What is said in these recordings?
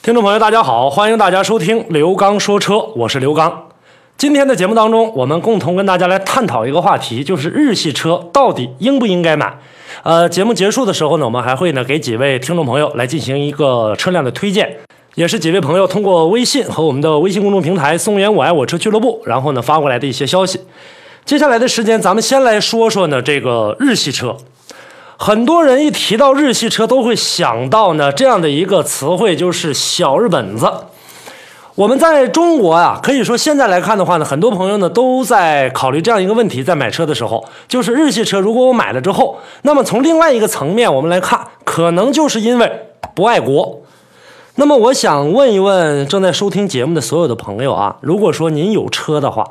听众朋友，大家好，欢迎大家收听刘刚说车，我是刘刚。今天的节目当中，我们共同跟大家来探讨一个话题，就是日系车到底应不应该买。呃，节目结束的时候呢，我们还会呢给几位听众朋友来进行一个车辆的推荐，也是几位朋友通过微信和我们的微信公众平台“松原我爱我车俱乐部”，然后呢发过来的一些消息。接下来的时间，咱们先来说说呢这个日系车。很多人一提到日系车，都会想到呢这样的一个词汇，就是小日本子。我们在中国啊，可以说现在来看的话呢，很多朋友呢都在考虑这样一个问题，在买车的时候，就是日系车如果我买了之后，那么从另外一个层面我们来看，可能就是因为不爱国。那么我想问一问正在收听节目的所有的朋友啊，如果说您有车的话，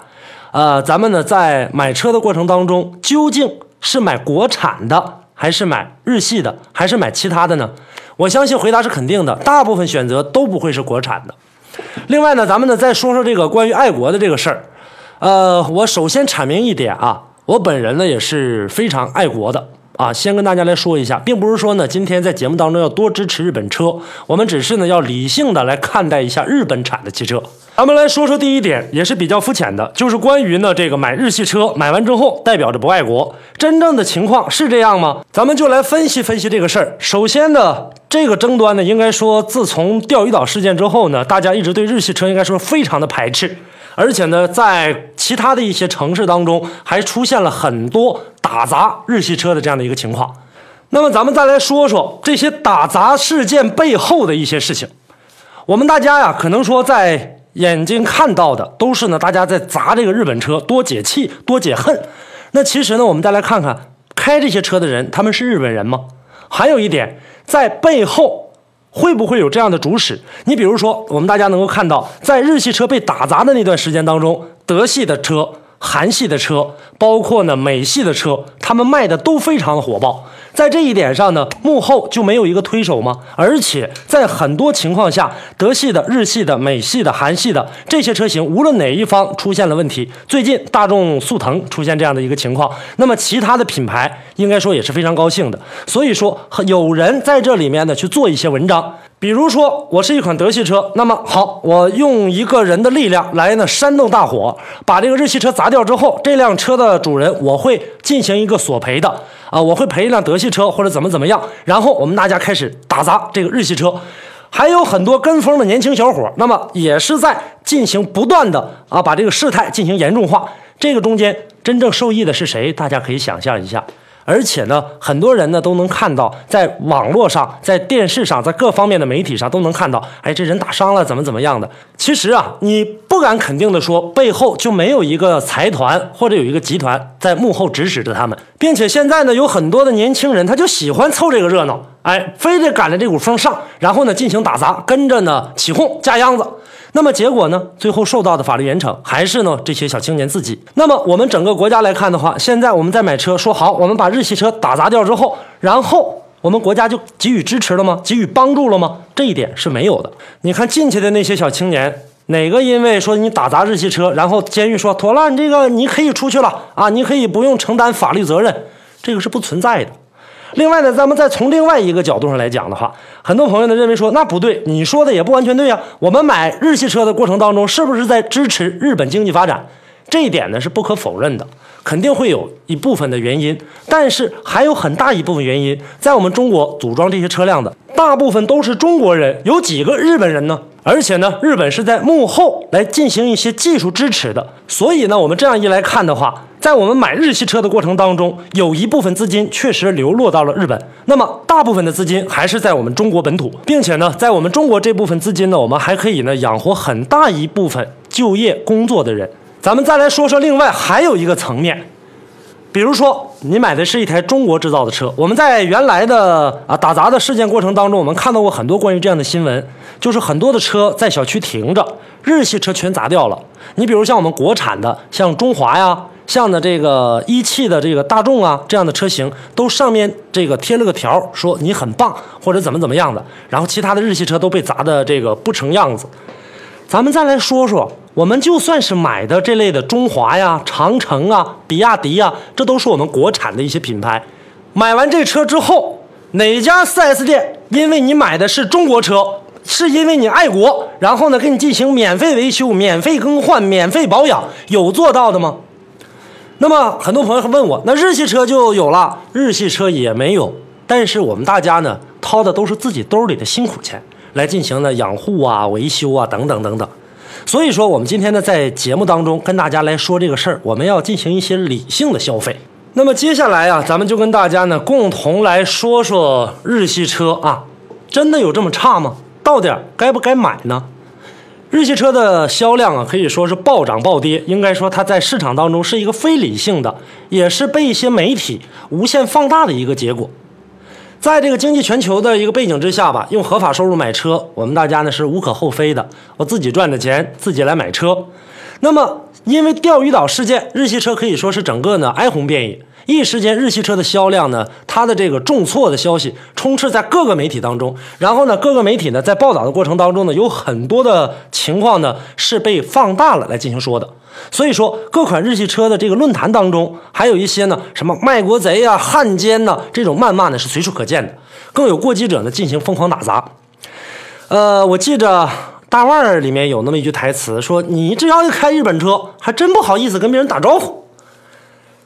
呃，咱们呢在买车的过程当中，究竟是买国产的？还是买日系的，还是买其他的呢？我相信回答是肯定的，大部分选择都不会是国产的。另外呢，咱们呢再说说这个关于爱国的这个事儿。呃，我首先阐明一点啊，我本人呢也是非常爱国的。啊，先跟大家来说一下，并不是说呢，今天在节目当中要多支持日本车，我们只是呢要理性的来看待一下日本产的汽车。咱们来说说第一点，也是比较肤浅的，就是关于呢这个买日系车买完之后代表着不爱国，真正的情况是这样吗？咱们就来分析分析这个事儿。首先呢，这个争端呢，应该说自从钓鱼岛事件之后呢，大家一直对日系车应该说非常的排斥。而且呢，在其他的一些城市当中，还出现了很多打砸日系车的这样的一个情况。那么，咱们再来说说这些打砸事件背后的一些事情。我们大家呀，可能说在眼睛看到的都是呢，大家在砸这个日本车，多解气，多解恨。那其实呢，我们再来看看开这些车的人，他们是日本人吗？还有一点，在背后。会不会有这样的主使？你比如说，我们大家能够看到，在日系车被打砸的那段时间当中，德系的车。韩系的车，包括呢美系的车，他们卖的都非常的火爆。在这一点上呢，幕后就没有一个推手吗？而且在很多情况下，德系的、日系的、美系的、韩系的这些车型，无论哪一方出现了问题，最近大众速腾出现这样的一个情况，那么其他的品牌应该说也是非常高兴的。所以说，有人在这里面呢去做一些文章。比如说，我是一款德系车，那么好，我用一个人的力量来呢煽动大火，把这个日系车砸掉之后，这辆车的主人我会进行一个索赔的啊，我会赔一辆德系车或者怎么怎么样，然后我们大家开始打砸这个日系车，还有很多跟风的年轻小伙，那么也是在进行不断的啊把这个事态进行严重化，这个中间真正受益的是谁？大家可以想象一下。而且呢，很多人呢都能看到，在网络上、在电视上、在各方面的媒体上都能看到，哎，这人打伤了，怎么怎么样的。其实啊，你不敢肯定的说，背后就没有一个财团或者有一个集团在幕后指使着他们，并且现在呢，有很多的年轻人他就喜欢凑这个热闹，哎，非得赶着这股风上，然后呢进行打砸，跟着呢起哄架秧子。那么结果呢？最后受到的法律严惩还是呢这些小青年自己。那么我们整个国家来看的话，现在我们在买车，说好我们把日系车打砸掉之后，然后我们国家就给予支持了吗？给予帮助了吗？这一点是没有的。你看进去的那些小青年，哪个因为说你打砸日系车，然后监狱说妥了，你这个你可以出去了啊，你可以不用承担法律责任，这个是不存在的。另外呢，咱们再从另外一个角度上来讲的话，很多朋友呢认为说那不对，你说的也不完全对呀。我们买日系车的过程当中，是不是在支持日本经济发展？这一点呢是不可否认的，肯定会有一部分的原因，但是还有很大一部分原因，在我们中国组装这些车辆的大部分都是中国人，有几个日本人呢？而且呢，日本是在幕后来进行一些技术支持的，所以呢，我们这样一来看的话，在我们买日系车的过程当中，有一部分资金确实流落到了日本，那么大部分的资金还是在我们中国本土，并且呢，在我们中国这部分资金呢，我们还可以呢养活很大一部分就业工作的人。咱们再来说说另外还有一个层面。比如说，你买的是一台中国制造的车，我们在原来的啊打砸的事件过程当中，我们看到过很多关于这样的新闻，就是很多的车在小区停着，日系车全砸掉了。你比如像我们国产的，像中华呀，像的这个一汽的这个大众啊这样的车型，都上面这个贴了个条，说你很棒或者怎么怎么样的，然后其他的日系车都被砸的这个不成样子。咱们再来说说，我们就算是买的这类的中华呀、长城啊、比亚迪呀，这都是我们国产的一些品牌。买完这车之后，哪家 4S 店因为你买的是中国车，是因为你爱国，然后呢给你进行免费维修、免费更换、免费保养，有做到的吗？那么很多朋友问我，那日系车就有了，日系车也没有。但是我们大家呢掏的都是自己兜里的辛苦钱来进行呢养护啊、维修啊等等等等。所以说，我们今天呢在节目当中跟大家来说这个事儿，我们要进行一些理性的消费。那么接下来啊，咱们就跟大家呢共同来说说日系车啊，真的有这么差吗？到底该不该买呢？日系车的销量啊，可以说是暴涨暴跌。应该说，它在市场当中是一个非理性的，也是被一些媒体无限放大的一个结果。在这个经济全球的一个背景之下吧，用合法收入买车，我们大家呢是无可厚非的。我自己赚的钱，自己来买车。那么，因为钓鱼岛事件，日系车可以说是整个呢哀鸿遍野。一时间，日系车的销量呢，它的这个重挫的消息充斥在各个媒体当中。然后呢，各个媒体呢在报道的过程当中呢，有很多的情况呢是被放大了来进行说的。所以说，各款日系车的这个论坛当中，还有一些呢什么卖国贼呀、汉奸呐这种谩骂呢是随处可见的。更有过激者呢进行疯狂打砸。呃，我记着大腕儿里面有那么一句台词，说你只要一开日本车，还真不好意思跟别人打招呼。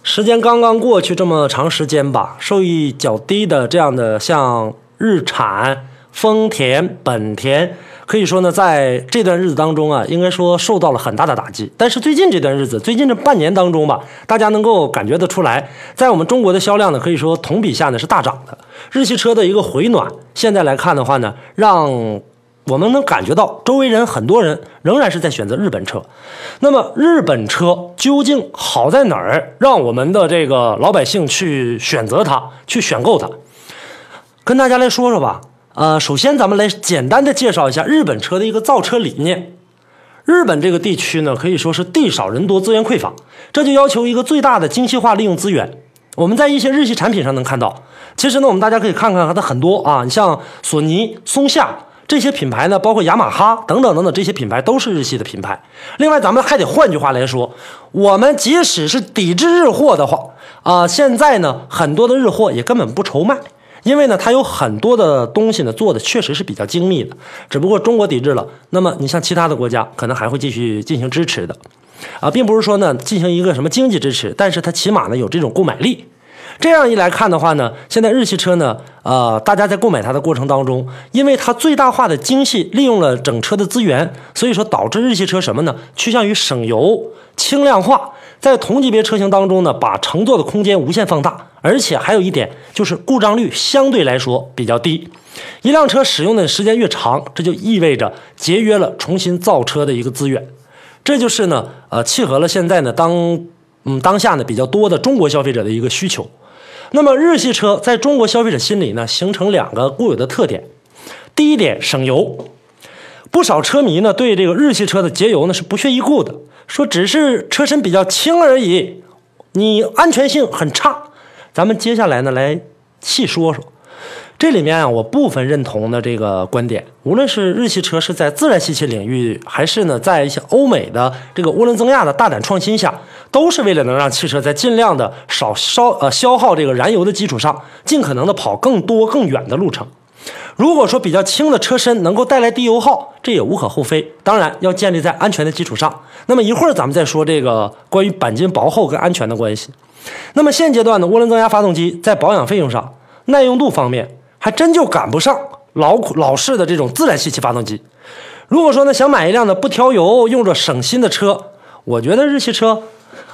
时间刚刚过去这么长时间吧，收益较低的这样的像日产、丰田、本田，可以说呢，在这段日子当中啊，应该说受到了很大的打击。但是最近这段日子，最近这半年当中吧，大家能够感觉得出来，在我们中国的销量呢，可以说同比下呢是大涨的。日系车的一个回暖，现在来看的话呢，让。我们能感觉到，周围人很多人仍然是在选择日本车。那么，日本车究竟好在哪儿，让我们的这个老百姓去选择它，去选购它？跟大家来说说吧。呃，首先咱们来简单的介绍一下日本车的一个造车理念。日本这个地区呢，可以说是地少人多，资源匮乏，这就要求一个最大的精细化利用资源。我们在一些日系产品上能看到，其实呢，我们大家可以看看它的很多啊，你像索尼、松下。这些品牌呢，包括雅马哈等等等等，这些品牌都是日系的品牌。另外，咱们还得换句话来说，我们即使是抵制日货的话，啊，现在呢，很多的日货也根本不愁卖，因为呢，它有很多的东西呢，做的确实是比较精密的。只不过中国抵制了，那么你像其他的国家，可能还会继续进行支持的，啊，并不是说呢进行一个什么经济支持，但是它起码呢有这种购买力。这样一来看的话呢，现在日系车呢，呃，大家在购买它的过程当中，因为它最大化的精细利用了整车的资源，所以说导致日系车什么呢？趋向于省油、轻量化，在同级别车型当中呢，把乘坐的空间无限放大，而且还有一点就是故障率相对来说比较低。一辆车使用的时间越长，这就意味着节约了重新造车的一个资源，这就是呢，呃，契合了现在呢当嗯当下呢比较多的中国消费者的一个需求。那么日系车在中国消费者心里呢，形成两个固有的特点。第一点，省油。不少车迷呢对这个日系车的节油呢是不屑一顾的，说只是车身比较轻而已，你安全性很差。咱们接下来呢来细说说。这里面啊，我部分认同的这个观点，无论是日系车是在自然吸气领域，还是呢在一些欧美的这个涡轮增压的大胆创新下，都是为了能让汽车在尽量的少烧呃消耗这个燃油的基础上，尽可能的跑更多更远的路程。如果说比较轻的车身能够带来低油耗，这也无可厚非。当然要建立在安全的基础上。那么一会儿咱们再说这个关于钣金薄厚跟安全的关系。那么现阶段的涡轮增压发动机在保养费用上、耐用度方面。还真就赶不上老老式的这种自然吸气发动机。如果说呢想买一辆呢不挑油、用着省心的车，我觉得日系车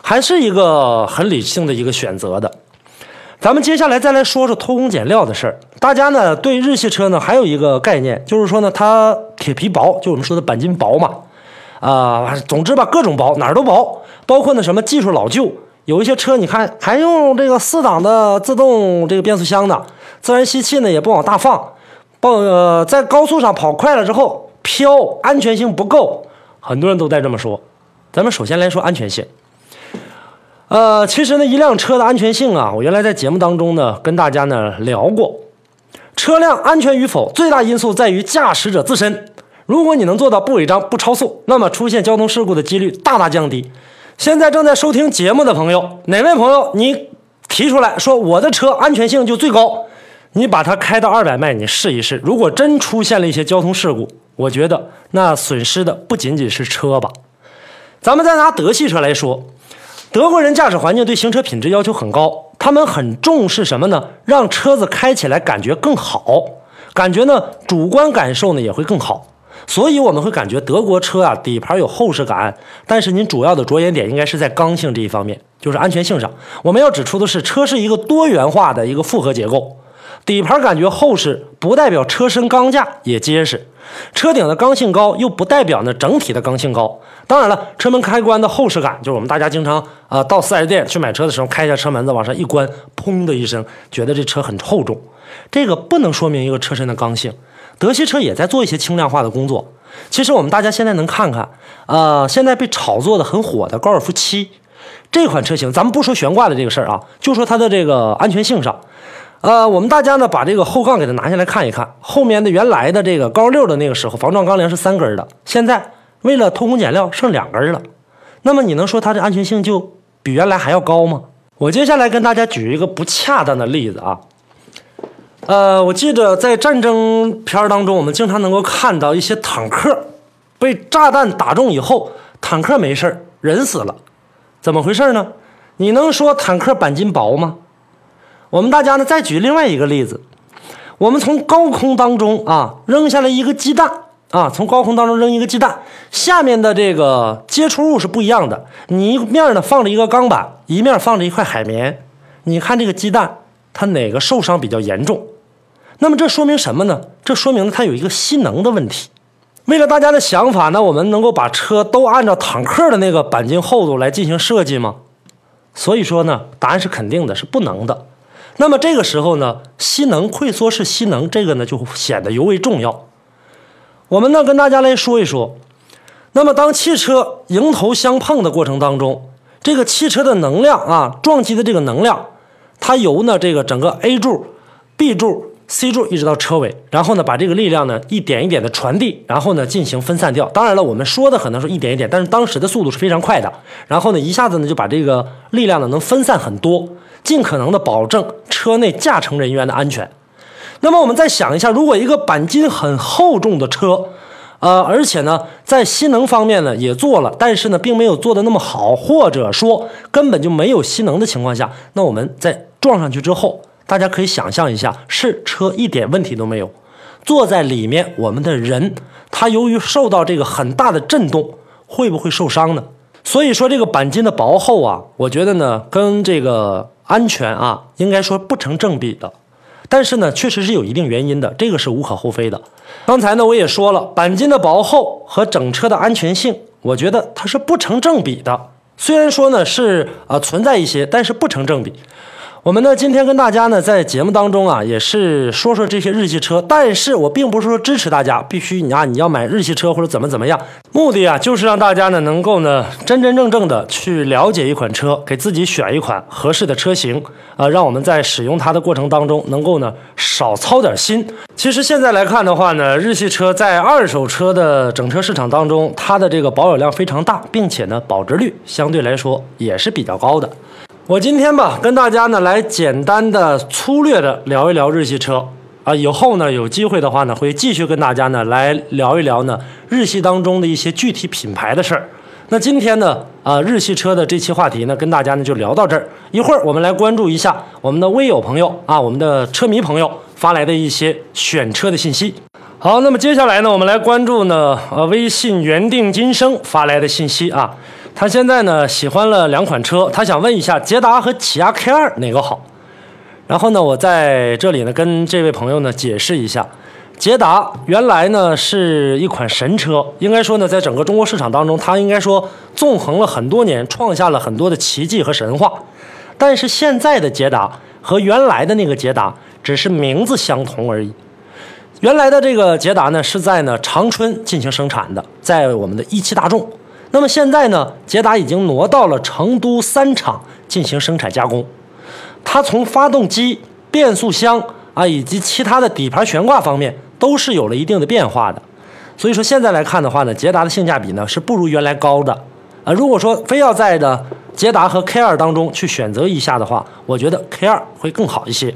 还是一个很理性的一个选择的。咱们接下来再来说说偷工减料的事儿。大家呢对日系车呢还有一个概念，就是说呢它铁皮薄，就我们说的钣金薄嘛。啊，总之吧各种薄哪儿都薄，包括呢什么技术老旧，有一些车你看还用这个四档的自动这个变速箱呢。自然吸气呢也不往大放，报呃在高速上跑快了之后飘，安全性不够，很多人都在这么说。咱们首先来说安全性，呃，其实呢一辆车的安全性啊，我原来在节目当中呢跟大家呢聊过，车辆安全与否最大因素在于驾驶者自身。如果你能做到不违章不超速，那么出现交通事故的几率大大降低。现在正在收听节目的朋友，哪位朋友你提出来说我的车安全性就最高？你把它开到二百迈，你试一试，如果真出现了一些交通事故，我觉得那损失的不仅仅是车吧。咱们再拿德系车来说，德国人驾驶环境对行车品质要求很高，他们很重视什么呢？让车子开起来感觉更好，感觉呢主观感受呢也会更好。所以我们会感觉德国车啊底盘有厚实感，但是您主要的着眼点应该是在刚性这一方面，就是安全性上。我们要指出的是，车是一个多元化的一个复合结构。底盘感觉厚实，不代表车身钢架也结实；车顶的刚性高，又不代表呢整体的刚性高。当然了，车门开关的厚实感，就是我们大家经常啊到 4S 店去买车的时候，开一下车门子往上一关，砰的一声，觉得这车很厚重。这个不能说明一个车身的刚性。德系车也在做一些轻量化的工作。其实我们大家现在能看看，呃，现在被炒作的很火的高尔夫七这款车型，咱们不说悬挂的这个事儿啊，就说它的这个安全性上。呃，我们大家呢把这个后杠给它拿下来看一看，后面的原来的这个高六的那个时候防撞钢梁是三根的，现在为了偷工减料剩两根了。那么你能说它的安全性就比原来还要高吗？我接下来跟大家举一个不恰当的例子啊。呃，我记得在战争片当中，我们经常能够看到一些坦克被炸弹打中以后，坦克没事人死了，怎么回事呢？你能说坦克钣金薄吗？我们大家呢，再举另外一个例子，我们从高空当中啊扔下来一个鸡蛋啊，从高空当中扔一个鸡蛋，下面的这个接触物是不一样的。你一面呢放着一个钢板，一面放着一块海绵，你看这个鸡蛋，它哪个受伤比较严重？那么这说明什么呢？这说明它有一个吸能的问题。为了大家的想法呢，我们能够把车都按照坦克的那个钣金厚度来进行设计吗？所以说呢，答案是肯定的，是不能的。那么这个时候呢，吸能溃缩式吸能，这个呢就显得尤为重要。我们呢跟大家来说一说，那么当汽车迎头相碰的过程当中，这个汽车的能量啊，撞击的这个能量，它由呢这个整个 A 柱、B 柱、C 柱一直到车尾，然后呢把这个力量呢一点一点的传递，然后呢进行分散掉。当然了，我们说的可能是一点一点，但是当时的速度是非常快的，然后呢一下子呢就把这个力量呢能分散很多。尽可能的保证车内驾乘人员的安全。那么我们再想一下，如果一个钣金很厚重的车，呃，而且呢在吸能方面呢也做了，但是呢并没有做的那么好，或者说根本就没有吸能的情况下，那我们在撞上去之后，大家可以想象一下，是车一点问题都没有，坐在里面我们的人，他由于受到这个很大的震动，会不会受伤呢？所以说这个钣金的薄厚啊，我觉得呢跟这个。安全啊，应该说不成正比的，但是呢，确实是有一定原因的，这个是无可厚非的。刚才呢，我也说了，钣金的薄厚和整车的安全性，我觉得它是不成正比的。虽然说呢是啊存在一些，但是不成正比。我们呢，今天跟大家呢，在节目当中啊，也是说说这些日系车，但是我并不是说支持大家必须你啊，你要买日系车或者怎么怎么样，目的啊，就是让大家呢，能够呢，真真正正的去了解一款车，给自己选一款合适的车型，啊，让我们在使用它的过程当中，能够呢，少操点心。其实现在来看的话呢，日系车在二手车的整车市场当中，它的这个保有量非常大，并且呢，保值率相对来说也是比较高的。我今天吧，跟大家呢来简单的、粗略的聊一聊日系车啊。以后呢有机会的话呢，会继续跟大家呢来聊一聊呢日系当中的一些具体品牌的事儿。那今天呢啊日系车的这期话题呢，跟大家呢就聊到这儿。一会儿我们来关注一下我们的微友朋友啊，我们的车迷朋友发来的一些选车的信息。好，那么接下来呢，我们来关注呢呃微信原定今生发来的信息啊。他现在呢喜欢了两款车，他想问一下捷达和起亚 K 二哪个好？然后呢，我在这里呢跟这位朋友呢解释一下，捷达原来呢是一款神车，应该说呢在整个中国市场当中，它应该说纵横了很多年，创下了很多的奇迹和神话。但是现在的捷达和原来的那个捷达只是名字相同而已。原来的这个捷达呢是在呢长春进行生产的，在我们的一汽大众。那么现在呢，捷达已经挪到了成都三厂进行生产加工。它从发动机、变速箱啊，以及其他的底盘悬挂方面，都是有了一定的变化的。所以说现在来看的话呢，捷达的性价比呢是不如原来高的。啊，如果说非要在的捷达和 K2 当中去选择一下的话，我觉得 K2 会更好一些。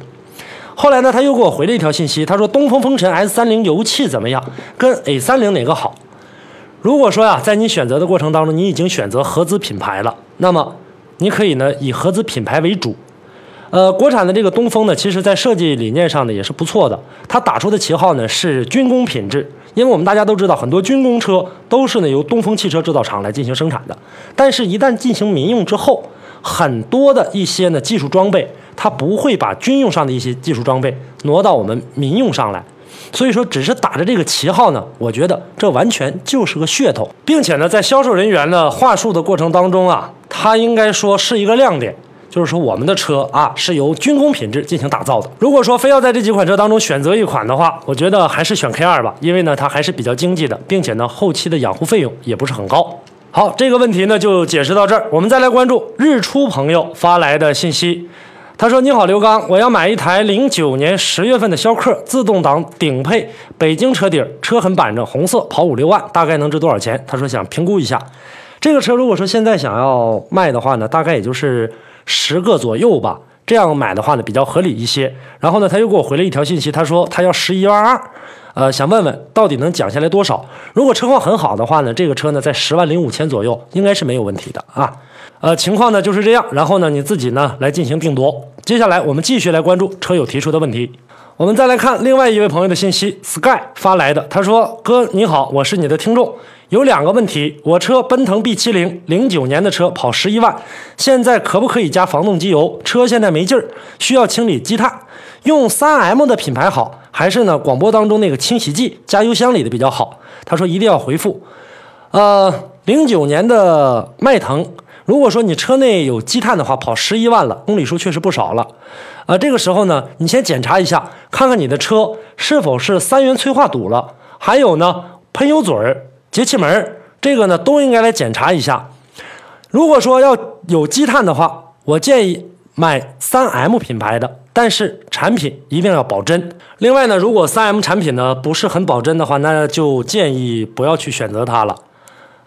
后来呢，他又给我回了一条信息，他说东风风神 S 三零油气怎么样？跟 A 三零哪个好？如果说呀，在你选择的过程当中，你已经选择合资品牌了，那么你可以呢以合资品牌为主。呃，国产的这个东风呢，其实在设计理念上呢也是不错的，它打出的旗号呢是军工品质。因为我们大家都知道，很多军工车都是呢由东风汽车制造厂来进行生产的，但是，一旦进行民用之后，很多的一些呢技术装备，它不会把军用上的一些技术装备挪到我们民用上来。所以说，只是打着这个旗号呢，我觉得这完全就是个噱头，并且呢，在销售人员的话术的过程当中啊，它应该说是一个亮点，就是说我们的车啊是由军工品质进行打造的。如果说非要在这几款车当中选择一款的话，我觉得还是选 K 二吧，因为呢它还是比较经济的，并且呢后期的养护费用也不是很高。好，这个问题呢就解释到这儿，我们再来关注日出朋友发来的信息。他说：“你好，刘刚，我要买一台零九年十月份的逍客自动挡顶配北京车底，车很板正，红色，跑五六万，大概能值多少钱？”他说想评估一下，这个车如果说现在想要卖的话呢，大概也就是十个左右吧，这样买的话呢比较合理一些。然后呢，他又给我回了一条信息，他说他要十一万二。呃，想问问到底能讲下来多少？如果车况很好的话呢，这个车呢在十万零五千左右，应该是没有问题的啊。呃，情况呢就是这样，然后呢你自己呢来进行定夺。接下来我们继续来关注车友提出的问题。我们再来看另外一位朋友的信息，Sky 发来的，他说：“哥你好，我是你的听众，有两个问题。我车奔腾 B 七零，零九年的车，跑十一万，现在可不可以加防冻机油？车现在没劲儿，需要清理积碳，用三 M 的品牌好。”还是呢，广播当中那个清洗剂加油箱里的比较好。他说一定要回复。呃，零九年的迈腾，如果说你车内有积碳的话，跑十一万了，公里数确实不少了。啊，这个时候呢，你先检查一下，看看你的车是否是三元催化堵了，还有呢，喷油嘴儿、节气门这个呢都应该来检查一下。如果说要有积碳的话，我建议买三 M 品牌的。但是产品一定要保真。另外呢，如果三 M 产品呢不是很保真的话，那就建议不要去选择它了。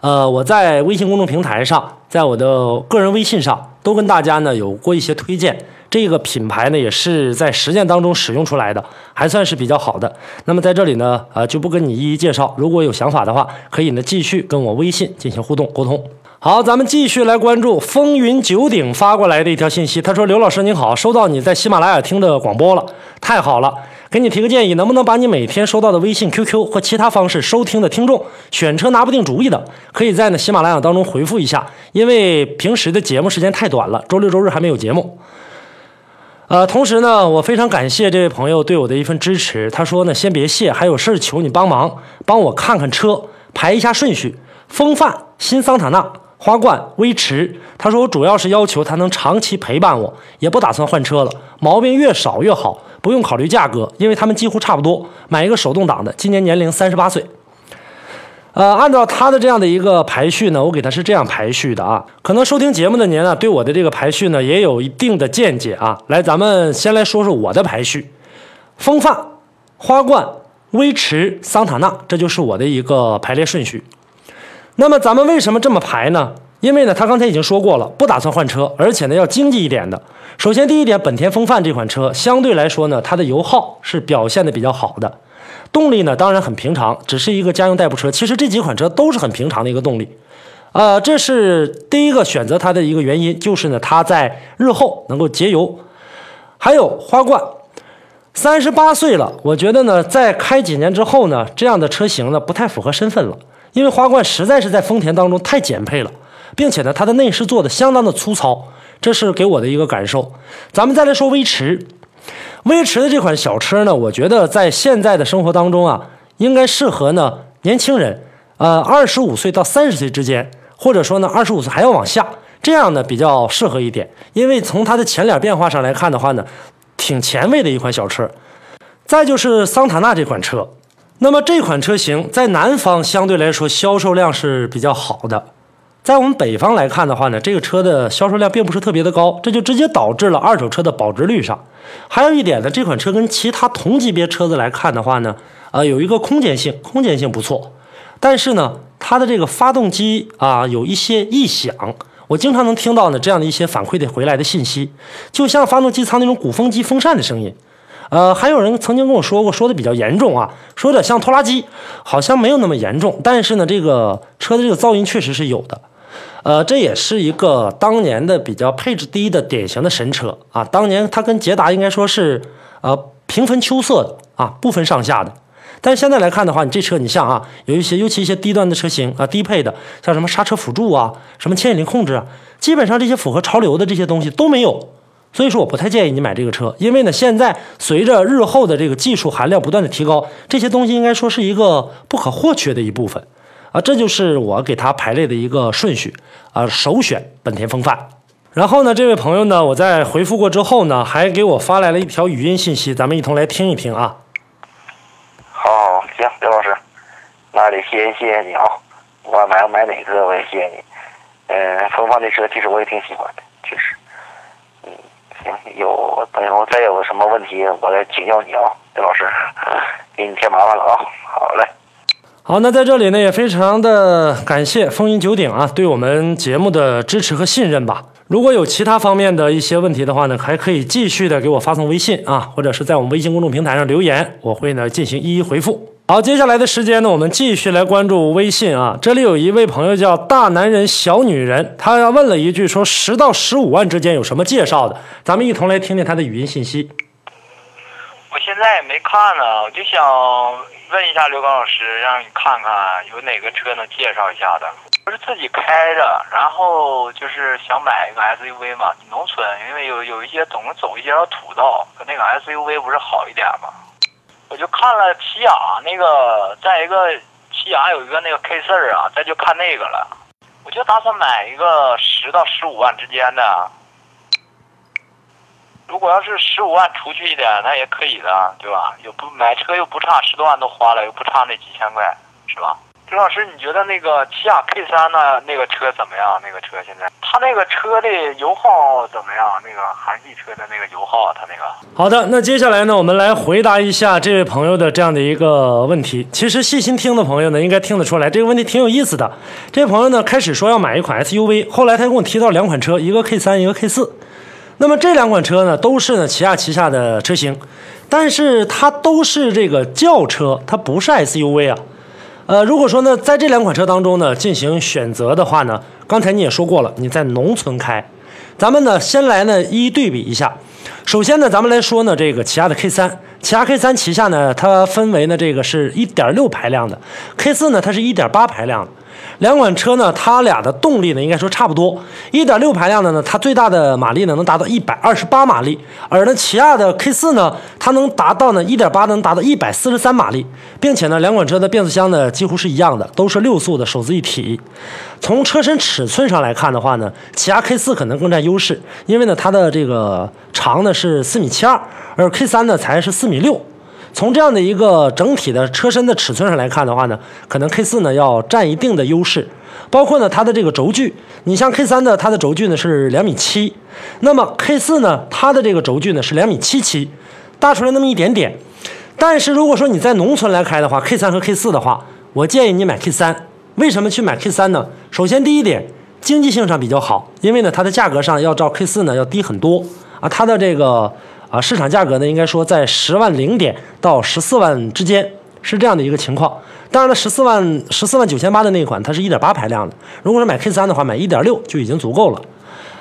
呃，我在微信公众平台上，在我的个人微信上都跟大家呢有过一些推荐。这个品牌呢也是在实践当中使用出来的，还算是比较好的。那么在这里呢，呃，就不跟你一一介绍。如果有想法的话，可以呢继续跟我微信进行互动沟通。好，咱们继续来关注风云九鼎发过来的一条信息。他说：“刘老师您好，收到你在喜马拉雅听的广播了，太好了。给你提个建议，能不能把你每天收到的微信、QQ 或其他方式收听的听众，选车拿不定主意的，可以在呢喜马拉雅当中回复一下，因为平时的节目时间太短了，周六周日还没有节目。呃，同时呢，我非常感谢这位朋友对我的一份支持。他说呢，先别谢，还有事儿求你帮忙，帮我看看车，排一下顺序。风范、新桑塔纳。”花冠、威驰，他说我主要是要求他能长期陪伴我，也不打算换车了，毛病越少越好，不用考虑价格，因为他们几乎差不多。买一个手动挡的，今年年龄三十八岁。呃，按照他的这样的一个排序呢，我给他是这样排序的啊。可能收听节目的您啊，对我的这个排序呢也有一定的见解啊。来，咱们先来说说我的排序：风范、花冠、威驰、桑塔纳，这就是我的一个排列顺序。那么咱们为什么这么排呢？因为呢，他刚才已经说过了，不打算换车，而且呢要经济一点的。首先第一点，本田锋范这款车相对来说呢，它的油耗是表现的比较好的，动力呢当然很平常，只是一个家用代步车。其实这几款车都是很平常的一个动力，呃，这是第一个选择它的一个原因，就是呢它在日后能够节油。还有花冠，三十八岁了，我觉得呢在开几年之后呢，这样的车型呢不太符合身份了。因为花冠实在是在丰田当中太简配了，并且呢，它的内饰做的相当的粗糙，这是给我的一个感受。咱们再来说威驰，威驰的这款小车呢，我觉得在现在的生活当中啊，应该适合呢年轻人，呃，二十五岁到三十岁之间，或者说呢二十五岁还要往下，这样呢比较适合一点。因为从它的前脸变化上来看的话呢，挺前卫的一款小车。再就是桑塔纳这款车。那么这款车型在南方相对来说销售量是比较好的，在我们北方来看的话呢，这个车的销售量并不是特别的高，这就直接导致了二手车的保值率上。还有一点呢，这款车跟其他同级别车子来看的话呢，呃，有一个空间性，空间性不错，但是呢，它的这个发动机啊有一些异响，我经常能听到呢这样的一些反馈的回来的信息，就像发动机舱那种鼓风机风扇的声音。呃，还有人曾经跟我说过，说的比较严重啊，说有点像拖拉机，好像没有那么严重，但是呢，这个车的这个噪音确实是有的。呃，这也是一个当年的比较配置低的典型的神车啊。当年它跟捷达应该说是呃平分秋色的啊，不分上下的。但是现在来看的话，你这车你像啊，有一些尤其一些低端的车型啊，低配的，像什么刹车辅助啊，什么牵引力控制啊，基本上这些符合潮流的这些东西都没有。所以说，我不太建议你买这个车，因为呢，现在随着日后的这个技术含量不断的提高，这些东西应该说是一个不可或缺的一部分。啊，这就是我给它排列的一个顺序啊，首选本田锋范。然后呢，这位朋友呢，我在回复过之后呢，还给我发来了一条语音信息，咱们一同来听一听啊。好，行，刘老师，那得谢谢谢你啊，我买买哪个我也谢谢你。嗯，锋范这车其实我也挺喜欢的，确实。行，有等以后再有什么问题，我再请教你啊，刘老师，给你添麻烦了啊。好嘞。好，那在这里呢，也非常的感谢风云九鼎啊，对我们节目的支持和信任吧。如果有其他方面的一些问题的话呢，还可以继续的给我发送微信啊，或者是在我们微信公众平台上留言，我会呢进行一一回复。好，接下来的时间呢，我们继续来关注微信啊。这里有一位朋友叫大男人小女人，他要问了一句，说十到十五万之间有什么介绍的？咱们一同来听听他的语音信息。我现在也没看呢，我就想问一下刘刚老师，让你看看有哪个车能介绍一下的。不是自己开着，然后就是想买一个 SUV 嘛，农村因为有有一些总走一些土道，那个 SUV 不是好一点吗？我就看了起亚那个，再一个起亚有一个那个 K 四啊，再就看那个了。我就打算买一个十到十五万之间的。如果要是十五万出去一点，那也可以的，对吧？又不买车又不差十多万都花了，又不差那几千块，是吧？陈老师，你觉得那个起亚 K 三呢？那个车怎么样？那个车现在，它那个车的油耗怎么样？那个韩系车的那个油耗，它那个。好的，那接下来呢，我们来回答一下这位朋友的这样的一个问题。其实细心听的朋友呢，应该听得出来，这个问题挺有意思的。这位朋友呢，开始说要买一款 SUV，后来他跟我提到两款车，一个 K 三，一个 K 四。那么这两款车呢，都是呢起亚旗下的车型，但是它都是这个轿车，它不是 SUV 啊。呃，如果说呢，在这两款车当中呢进行选择的话呢，刚才你也说过了，你在农村开，咱们呢先来呢一一对比一下。首先呢，咱们来说呢这个起亚的 K 三，起亚 K 三旗下呢它分为呢这个是一点六排量的，K 四呢它是一点八排量的。两款车呢，它俩的动力呢，应该说差不多。一点六排量的呢，它最大的马力呢能达到一百二十八马力，而呢起亚的 K 四呢，它能达到呢一点八能达到一百四十三马力，并且呢两款车的变速箱呢几乎是一样的，都是六速的手自一体。从车身尺寸上来看的话呢，起亚 K 四可能更占优势，因为呢它的这个长呢是四米七二，而 K 三呢才是四米六。从这样的一个整体的车身的尺寸上来看的话呢，可能 K 四呢要占一定的优势，包括呢它的这个轴距，你像 K 三的它的轴距呢是两米七，那么 K 四呢它的这个轴距呢是两米七七，大出来那么一点点。但是如果说你在农村来开的话，K 三和 K 四的话，我建议你买 K 三。为什么去买 K 三呢？首先第一点，经济性上比较好，因为呢它的价格上要照 K 四呢要低很多啊，它的这个。啊，市场价格呢，应该说在十万零点到十四万之间，是这样的一个情况。当然了，十四万十四万九千八的那一款，它是一点八排量的。如果是买 K 三的话，买一点六就已经足够了。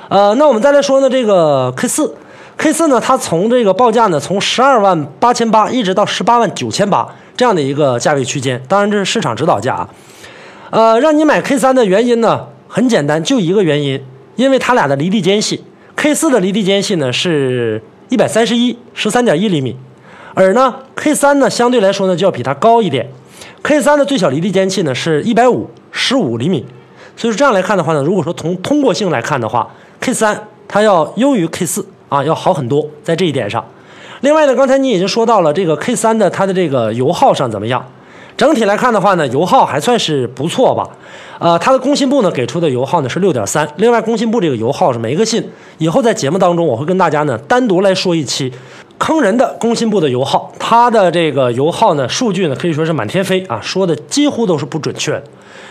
呃，那我们再来说呢，这个 K 四，K 四呢，它从这个报价呢，从十二万八千八一直到十八万九千八这样的一个价位区间。当然这是市场指导价啊。呃，让你买 K 三的原因呢，很简单，就一个原因，因为它俩的离地间隙，K 四的离地间隙呢是。一百三十一，十三点一厘米，而呢，K 三呢相对来说呢就要比它高一点，K 三的最小离地间隙呢是一百五十五厘米，所以说这样来看的话呢，如果说从通过性来看的话，K 三它要优于 K 四啊，要好很多在这一点上。另外呢，刚才你已经说到了这个 K 三的它的这个油耗上怎么样？整体来看的话呢，油耗还算是不错吧。呃，它的工信部呢给出的油耗呢是六点三。另外，工信部这个油耗是没个信。以后在节目当中，我会跟大家呢单独来说一期坑人的工信部的油耗。它的这个油耗呢数据呢可以说是满天飞啊，说的几乎都是不准确的。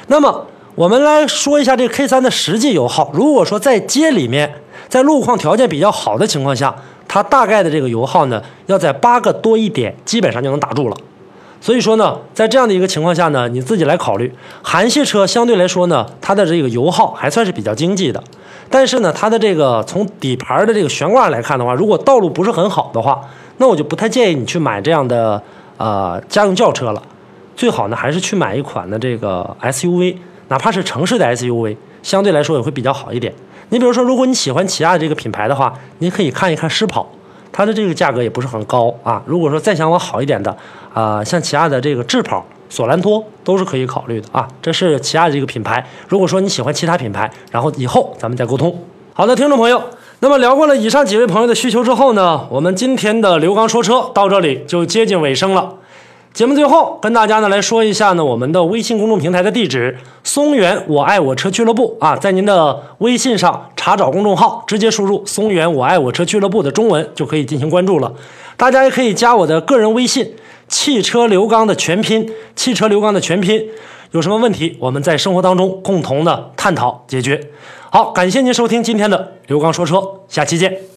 那么我们来说一下这个 K 三的实际油耗。如果说在街里面，在路况条件比较好的情况下，它大概的这个油耗呢，要在八个多一点，基本上就能打住了。所以说呢，在这样的一个情况下呢，你自己来考虑。韩系车相对来说呢，它的这个油耗还算是比较经济的，但是呢，它的这个从底盘的这个悬挂来看的话，如果道路不是很好的话，那我就不太建议你去买这样的呃家用轿车了。最好呢，还是去买一款的这个 SUV，哪怕是城市的 SUV，相对来说也会比较好一点。你比如说，如果你喜欢起亚这个品牌的话，你可以看一看狮跑。它的这个价格也不是很高啊。如果说再想往好一点的，啊，像起亚的这个智跑、索兰托都是可以考虑的啊。这是起亚的一个品牌。如果说你喜欢其他品牌，然后以后咱们再沟通。好的，听众朋友，那么聊过了以上几位朋友的需求之后呢，我们今天的刘刚说车到这里就接近尾声了。节目最后跟大家呢来说一下呢，我们的微信公众平台的地址：松原我爱我车俱乐部啊，在您的微信上查找公众号，直接输入“松原我爱我车俱乐部”的中文就可以进行关注了。大家也可以加我的个人微信“汽车刘刚”的全拼，“汽车刘刚”的全拼。有什么问题，我们在生活当中共同的探讨解决。好，感谢您收听今天的刘刚说车，下期见。